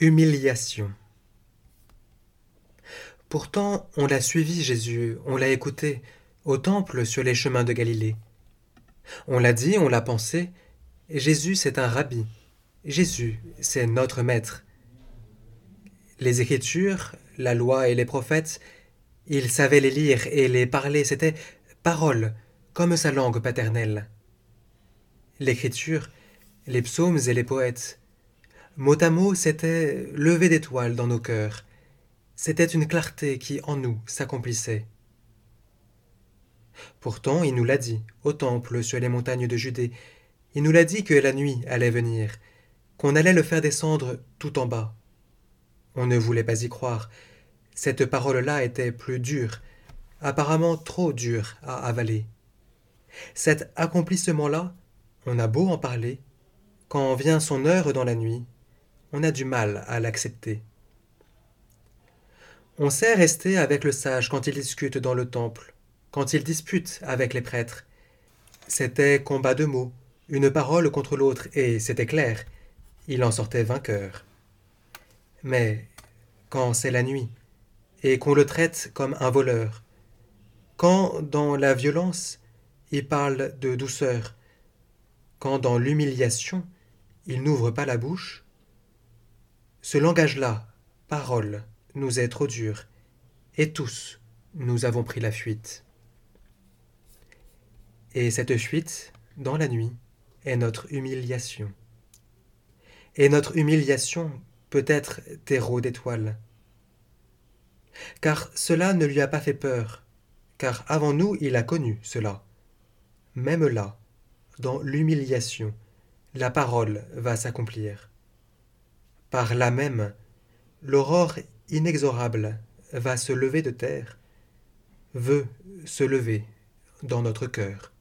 Humiliation. Pourtant, on l'a suivi, Jésus, on l'a écouté, au temple sur les chemins de Galilée. On l'a dit, on l'a pensé, Jésus c'est un rabbi, Jésus c'est notre maître. Les Écritures, la loi et les prophètes, il savait les lire et les parler, c'était paroles, comme sa langue paternelle. L'Écriture, les psaumes et les poètes, Mot à mot, c'était lever d'étoiles dans nos cœurs. C'était une clarté qui, en nous, s'accomplissait. Pourtant, il nous l'a dit, au temple, sur les montagnes de Judée. Il nous l'a dit que la nuit allait venir, qu'on allait le faire descendre tout en bas. On ne voulait pas y croire. Cette parole-là était plus dure, apparemment trop dure à avaler. Cet accomplissement-là, on a beau en parler, quand vient son heure dans la nuit, on a du mal à l'accepter. On sait rester avec le sage quand il discute dans le temple, quand il dispute avec les prêtres. C'était combat de mots, une parole contre l'autre, et c'était clair, il en sortait vainqueur. Mais quand c'est la nuit, et qu'on le traite comme un voleur, quand dans la violence il parle de douceur, quand dans l'humiliation il n'ouvre pas la bouche, ce langage-là, parole, nous est trop dur, et tous, nous avons pris la fuite. Et cette fuite, dans la nuit, est notre humiliation. Et notre humiliation peut être terreau d'étoiles. Car cela ne lui a pas fait peur, car avant nous il a connu cela. Même là, dans l'humiliation, la parole va s'accomplir. Par là même, l'aurore inexorable va se lever de terre, veut se lever dans notre cœur.